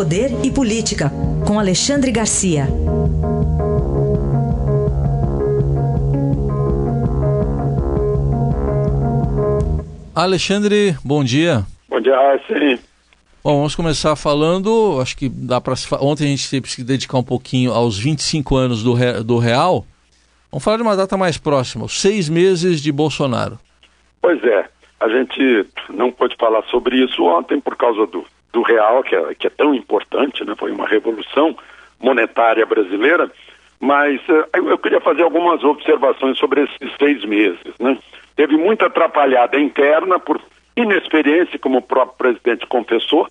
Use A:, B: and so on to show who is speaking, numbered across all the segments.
A: Poder e Política, com Alexandre Garcia.
B: Alexandre, bom dia.
C: Bom dia, sim.
B: Bom, vamos começar falando, acho que dá para ontem a gente teve que se dedicar um pouquinho aos 25 anos do, do Real. Vamos falar de uma data mais próxima, os seis meses de Bolsonaro.
C: Pois é, a gente não pôde falar sobre isso ontem por causa do, do Real, que é, que é tão importante, né? foi uma revolução monetária brasileira, mas uh, eu queria fazer algumas observações sobre esses seis meses. Né? Teve muita atrapalhada interna por inexperiência, como o próprio presidente confessou,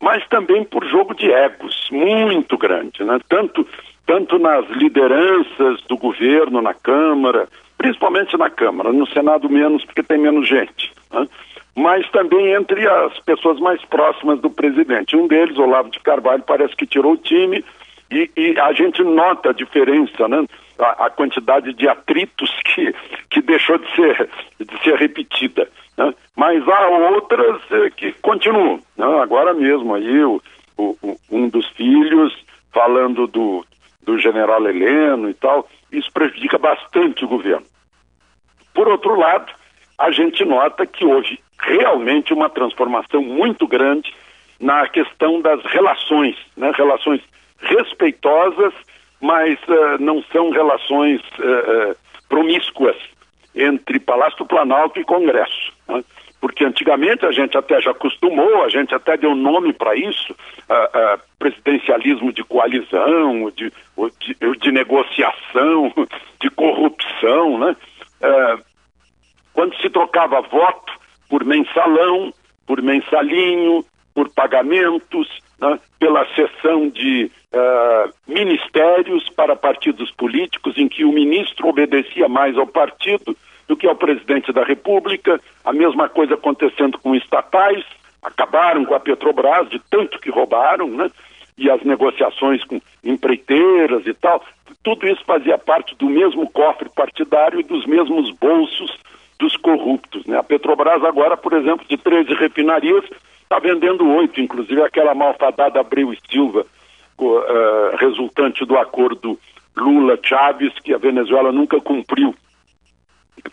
C: mas também por jogo de egos muito grande, né? tanto, tanto nas lideranças do governo, na Câmara, principalmente na Câmara, no Senado menos, porque tem menos gente, né? Mas também entre as pessoas mais próximas do presidente. Um deles, Olavo de Carvalho, parece que tirou o time e, e a gente nota a diferença, né? A, a, quantidade de atritos que, que deixou de ser, de ser repetida. Né? Mas há outras eh, que continuam. Né? Agora mesmo aí o, o, um dos filhos falando do, do general Heleno e tal, isso prejudica bastante o governo. Por outro lado, a gente nota que houve realmente uma transformação muito grande na questão das relações, né? relações respeitosas, mas uh, não são relações uh, promíscuas entre Palácio do Planalto e Congresso. Né? Porque antigamente a gente até já acostumou, a gente até deu nome para isso, presidencialismo de coalizão, de, de, de, negociação, de corrupção, né? quando se trocava voto por mensalão, por mensalinho, por pagamentos, né, pela cessão de uh, ministérios para partidos políticos, em que o ministro obedecia mais ao partido do que ao presidente da República. A mesma coisa acontecendo com estatais, acabaram com a Petrobras, de tanto que roubaram, né? E as negociações com empreiteiras e tal. Tudo isso fazia parte do mesmo cofre partidário e dos mesmos bolsos dos corruptos. Né? A Petrobras agora, por exemplo, de 13 refinarias, está vendendo oito, inclusive aquela malfadada Abreu e Silva, uh, resultante do acordo Lula-Chaves, que a Venezuela nunca cumpriu.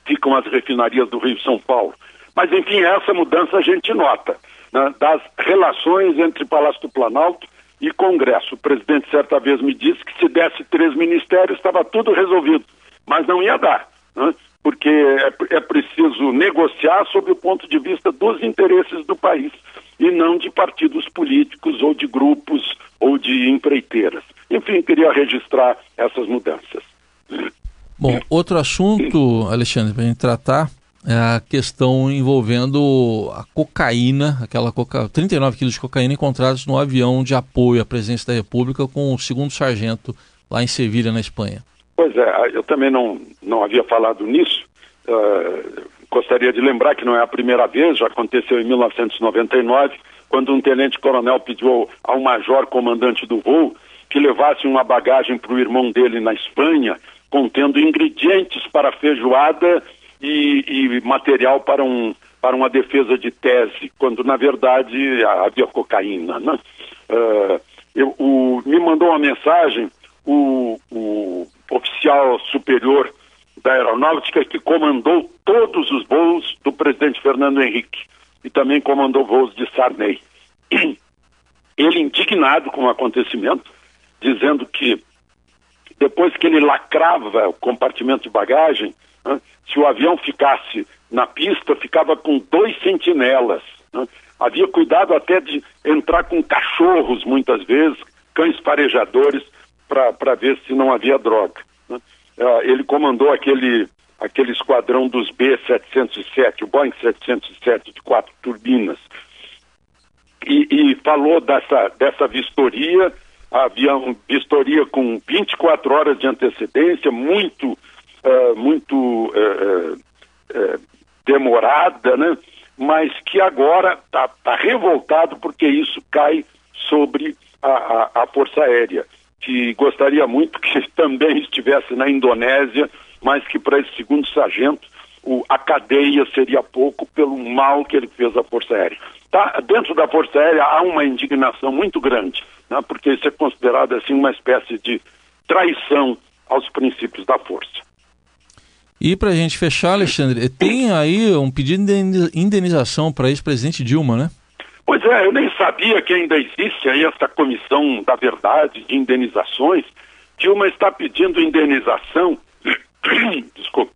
C: Ficam as refinarias do Rio São Paulo. Mas, enfim, essa mudança a gente nota né, das relações entre Palácio do Planalto e Congresso. O presidente certa vez me disse que se desse três ministérios estava tudo resolvido, mas não ia dar. Né? Porque é, é, preciso negociar sob o ponto de vista dos interesses do país e não de partidos políticos ou de grupos ou de empreiteiras. Enfim, queria registrar essas mudanças.
B: Bom, outro assunto, Alexandre, para a gente tratar é a questão envolvendo a cocaína, aquela coca... 39 quilos de cocaína encontrados no avião de apoio à presidência da República com o segundo sargento lá em Sevilha, na Espanha.
C: Pois é, eu também não, não havia falado nisso. Uh, gostaria de lembrar que não é a primeira vez, já aconteceu em 1999, quando um tenente-coronel pediu ao major comandante do voo que levasse uma bagagem para o irmão dele na Espanha, contendo ingredientes para feijoada e, e material para, um, para uma defesa de tese, quando na verdade havia cocaína. Né? Uh, eu, o, me mandou uma mensagem o, o oficial superior da aeronáutica que comandou todos os voos do presidente Fernando Henrique e também comandou voos de Sarney. Ele indignado com o acontecimento, dizendo que depois que ele lacrava o compartimento de bagagem, né, se o avião ficasse na pista, ficava com dois sentinelas. Né, havia cuidado até de entrar com cachorros, muitas vezes, cães farejadores, para ver se não havia droga. Né? Uh, ele comandou aquele, aquele esquadrão dos B-707, o Boeing 707 de quatro turbinas, e, e, falou dessa, dessa vistoria, havia uma vistoria com 24 horas de antecedência, muito, uh, muito uh, demorada, né? mas que agora está tá revoltado porque isso cai sobre a, a, a Força Aérea que gostaria muito que também estivesse na Indonésia, mas que para esse segundo sargento o, a cadeia seria pouco pelo mal que ele fez à Força Aérea. Tá? Dentro da Força Aérea há uma indignação muito grande, né? porque isso é considerado assim uma espécie de traição aos princípios da força.
B: E para a gente fechar, Alexandre, tem aí um pedido de indenização para ex-presidente Dilma, né?
C: Pois é, eu nem sabia que ainda existe aí essa comissão da verdade de indenizações. Dilma está pedindo indenização, desculpa,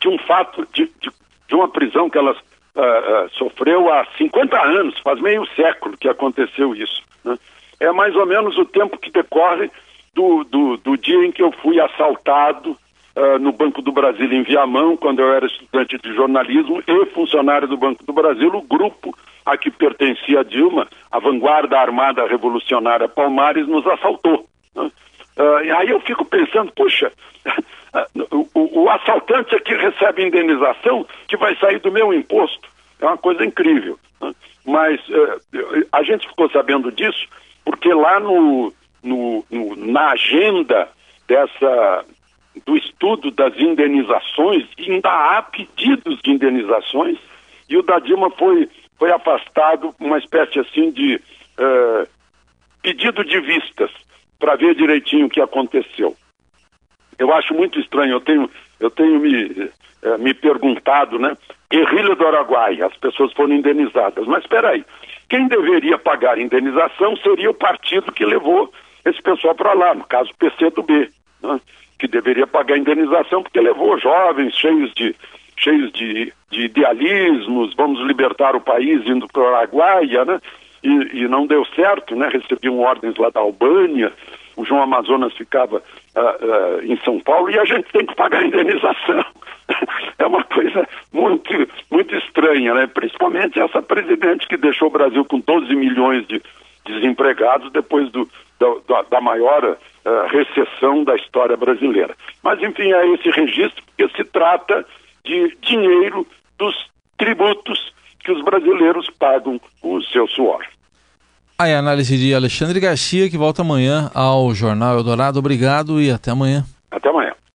C: de um fato, de, de, de uma prisão que ela uh, uh, sofreu há 50 anos, faz meio século que aconteceu isso. Né? É mais ou menos o tempo que decorre do, do, do dia em que eu fui assaltado uh, no Banco do Brasil em Viamão, quando eu era estudante de jornalismo e funcionário do Banco do Brasil, o grupo a que pertencia a Dilma, a vanguarda armada revolucionária Palmares, nos assaltou. Né? Uh, aí eu fico pensando, puxa, o, o, o, assaltante aqui recebe indenização que vai sair do meu imposto. É uma coisa incrível. Né? Mas uh, a gente ficou sabendo disso porque lá no, no, no, na agenda dessa do estudo das indenizações, ainda há pedidos de indenizações, e o da Dilma foi, foi afastado uma espécie assim de uh, pedido de vistas para ver direitinho o que aconteceu. Eu acho muito estranho, eu tenho, eu tenho me, uh, me perguntado, né? Guerrilha do Araguaia, as pessoas foram indenizadas, mas espera aí, quem deveria pagar indenização seria o partido que levou esse pessoal para lá, no caso PCdoB. Né? Que deveria pagar indenização porque levou jovens cheios de cheios de, de idealismos, vamos libertar o país indo para o Araguaia, né? E, e, não deu certo, né? Recebiam ordens lá da Albânia, o João Amazonas ficava uh, uh, em São Paulo e a gente tem que pagar indenização. é uma coisa muito, muito estranha, né? Principalmente essa presidente que deixou o Brasil com 12 milhões de desempregados depois do, da, da maior uh, recessão da história brasileira. Mas, enfim, é esse registro, porque se trata de dinheiro dos tributos que os brasileiros pagam com o seu suor.
B: Aí a análise de Alexandre Garcia, que volta amanhã ao Jornal Eldorado. Obrigado e até amanhã.
C: Até amanhã.